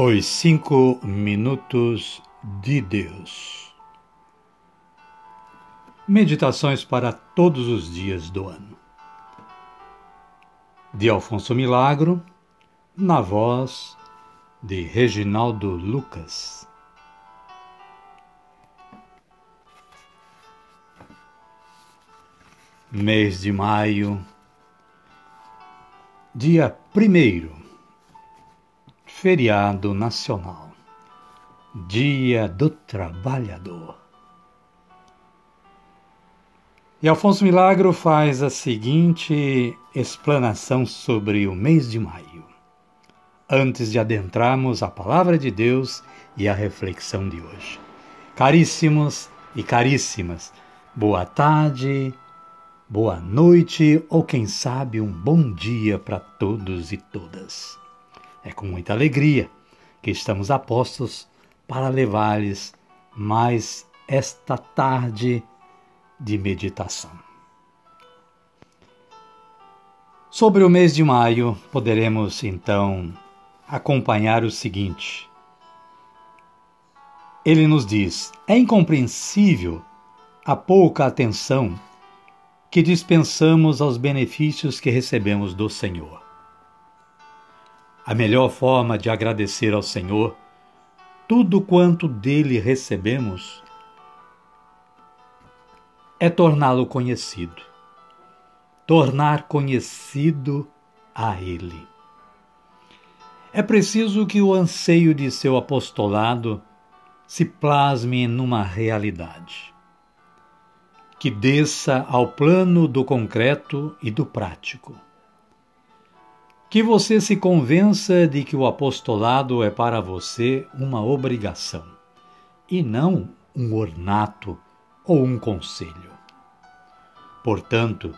Os Cinco Minutos de Deus. Meditações para todos os dias do ano. De Alfonso Milagro, na voz de Reginaldo Lucas. Mês de maio, dia primeiro feriado nacional, Dia do Trabalhador. E Alfonso Milagro faz a seguinte explanação sobre o mês de maio, antes de adentrarmos a palavra de Deus e a reflexão de hoje. Caríssimos e caríssimas, boa tarde, boa noite ou quem sabe um bom dia para todos e todas. É com muita alegria que estamos a postos para levar-lhes mais esta tarde de meditação. Sobre o mês de maio, poderemos então acompanhar o seguinte. Ele nos diz: é incompreensível a pouca atenção que dispensamos aos benefícios que recebemos do Senhor. A melhor forma de agradecer ao Senhor tudo quanto dele recebemos é torná-lo conhecido, tornar conhecido a Ele. É preciso que o anseio de seu apostolado se plasme numa realidade, que desça ao plano do concreto e do prático que você se convença de que o apostolado é para você uma obrigação e não um ornato ou um conselho. Portanto,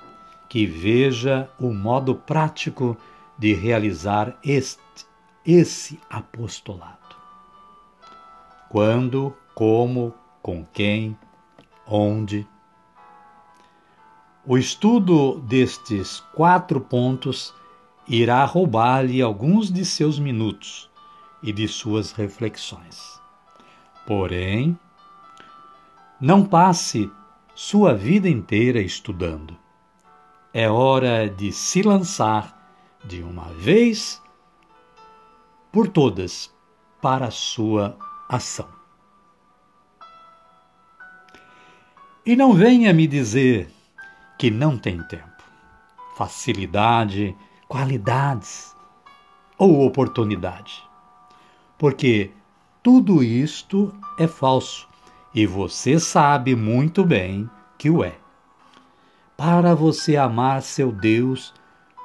que veja o modo prático de realizar este, esse apostolado. Quando, como, com quem, onde. O estudo destes quatro pontos irá roubar-lhe alguns de seus minutos e de suas reflexões. Porém, não passe sua vida inteira estudando. É hora de se lançar de uma vez por todas para a sua ação. E não venha me dizer que não tem tempo. Facilidade qualidades ou oportunidade. Porque tudo isto é falso e você sabe muito bem que o é. Para você amar seu Deus,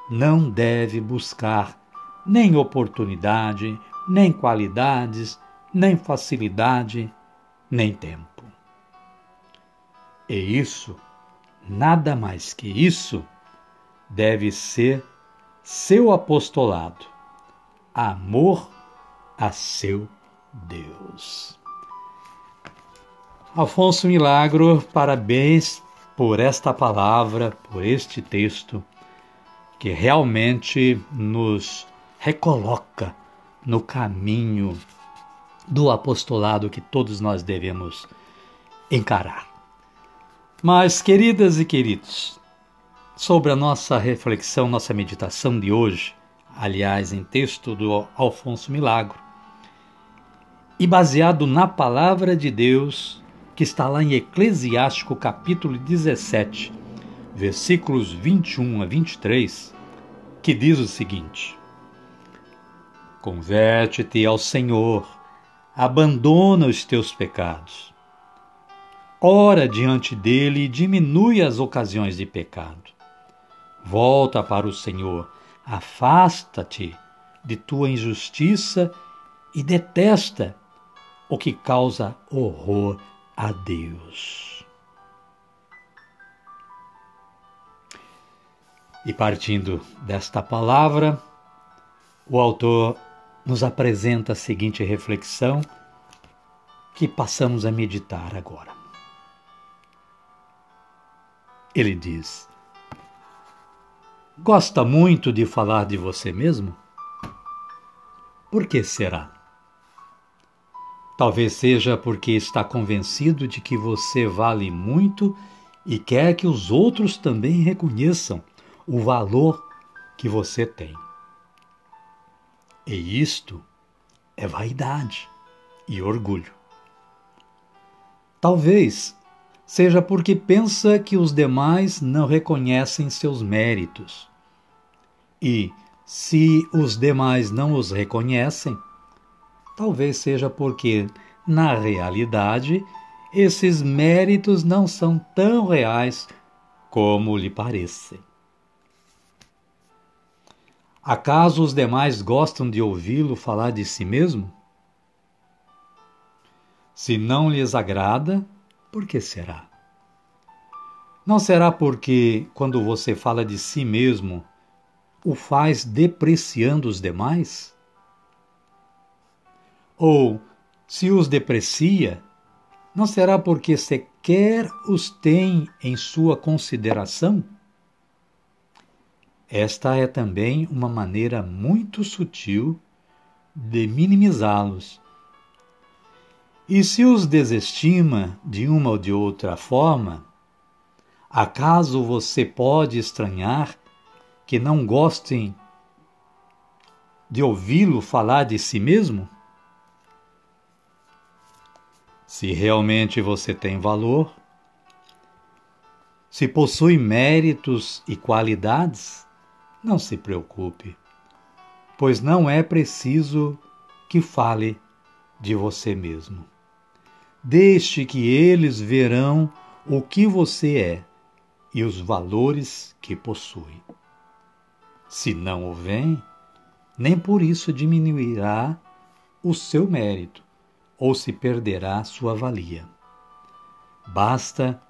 não deve buscar nem oportunidade, nem qualidades, nem facilidade, nem tempo. E isso, nada mais que isso, deve ser seu apostolado, amor a seu Deus. Afonso Milagro, parabéns por esta palavra, por este texto, que realmente nos recoloca no caminho do apostolado que todos nós devemos encarar. Mas, queridas e queridos, sobre a nossa reflexão, nossa meditação de hoje, aliás, em texto do Alfonso Milagro, e baseado na palavra de Deus que está lá em Eclesiástico capítulo 17, versículos 21 a 23, que diz o seguinte: Converte-te ao Senhor, abandona os teus pecados. Ora diante dele e diminui as ocasiões de pecado. Volta para o Senhor, afasta-te de tua injustiça e detesta o que causa horror a Deus. E partindo desta palavra, o autor nos apresenta a seguinte reflexão que passamos a meditar agora. Ele diz: Gosta muito de falar de você mesmo? Por que será? Talvez seja porque está convencido de que você vale muito e quer que os outros também reconheçam o valor que você tem. E isto é vaidade e orgulho. Talvez seja porque pensa que os demais não reconhecem seus méritos. E, se os demais não os reconhecem, talvez seja porque, na realidade, esses méritos não são tão reais como lhe parecem. Acaso os demais gostam de ouvi-lo falar de si mesmo? Se não lhes agrada, por que será? Não será porque, quando você fala de si mesmo, o faz depreciando os demais? Ou, se os deprecia, não será porque sequer os tem em sua consideração? Esta é também uma maneira muito sutil de minimizá-los. E se os desestima de uma ou de outra forma, acaso você pode estranhar que não gostem de ouvi-lo falar de si mesmo? Se realmente você tem valor, se possui méritos e qualidades, não se preocupe, pois não é preciso que fale de você mesmo. Deixe que eles verão o que você é e os valores que possui. Se não o veem, nem por isso diminuirá o seu mérito ou se perderá sua valia. Basta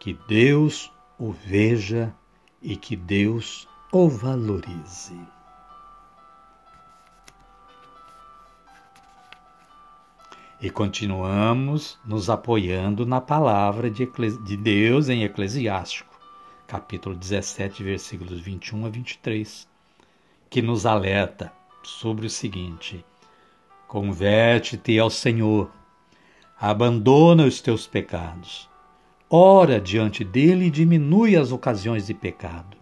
que Deus o veja e que Deus o valorize. E continuamos nos apoiando na palavra de, de Deus em Eclesiástico, capítulo 17, versículos 21 a 23, que nos alerta sobre o seguinte: Converte-te ao Senhor, abandona os teus pecados, ora diante dele e diminui as ocasiões de pecado.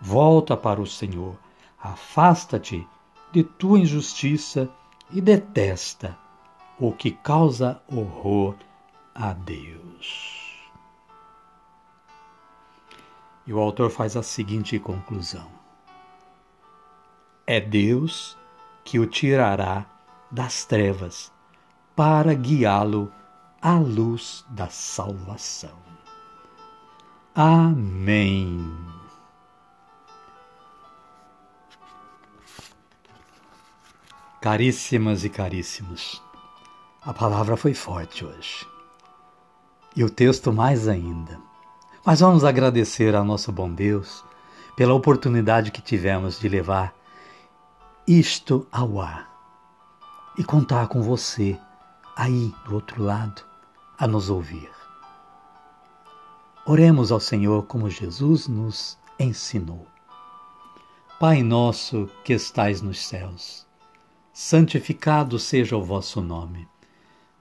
Volta para o Senhor, afasta-te de tua injustiça e detesta o que causa horror a Deus. E o autor faz a seguinte conclusão: É Deus que o tirará das trevas para guiá-lo à luz da salvação. Amém. Caríssimas e caríssimos, a palavra foi forte hoje. E o texto mais ainda. Mas vamos agradecer ao nosso bom Deus pela oportunidade que tivemos de levar isto ao ar e contar com você aí do outro lado a nos ouvir. Oremos ao Senhor como Jesus nos ensinou. Pai nosso que estais nos céus, santificado seja o vosso nome.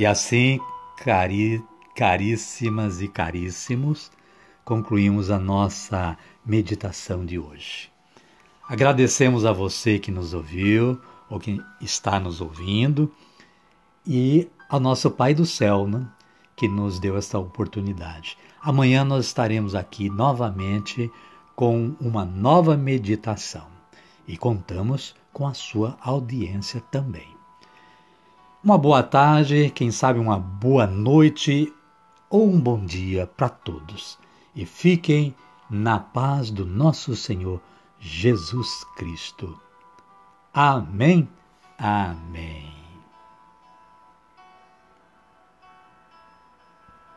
E assim, cari, caríssimas e caríssimos, concluímos a nossa meditação de hoje. Agradecemos a você que nos ouviu ou que está nos ouvindo e ao nosso Pai do Céu, né, que nos deu esta oportunidade. Amanhã nós estaremos aqui novamente com uma nova meditação e contamos com a sua audiência também. Uma boa tarde, quem sabe uma boa noite ou um bom dia para todos. E fiquem na paz do nosso Senhor Jesus Cristo. Amém. Amém.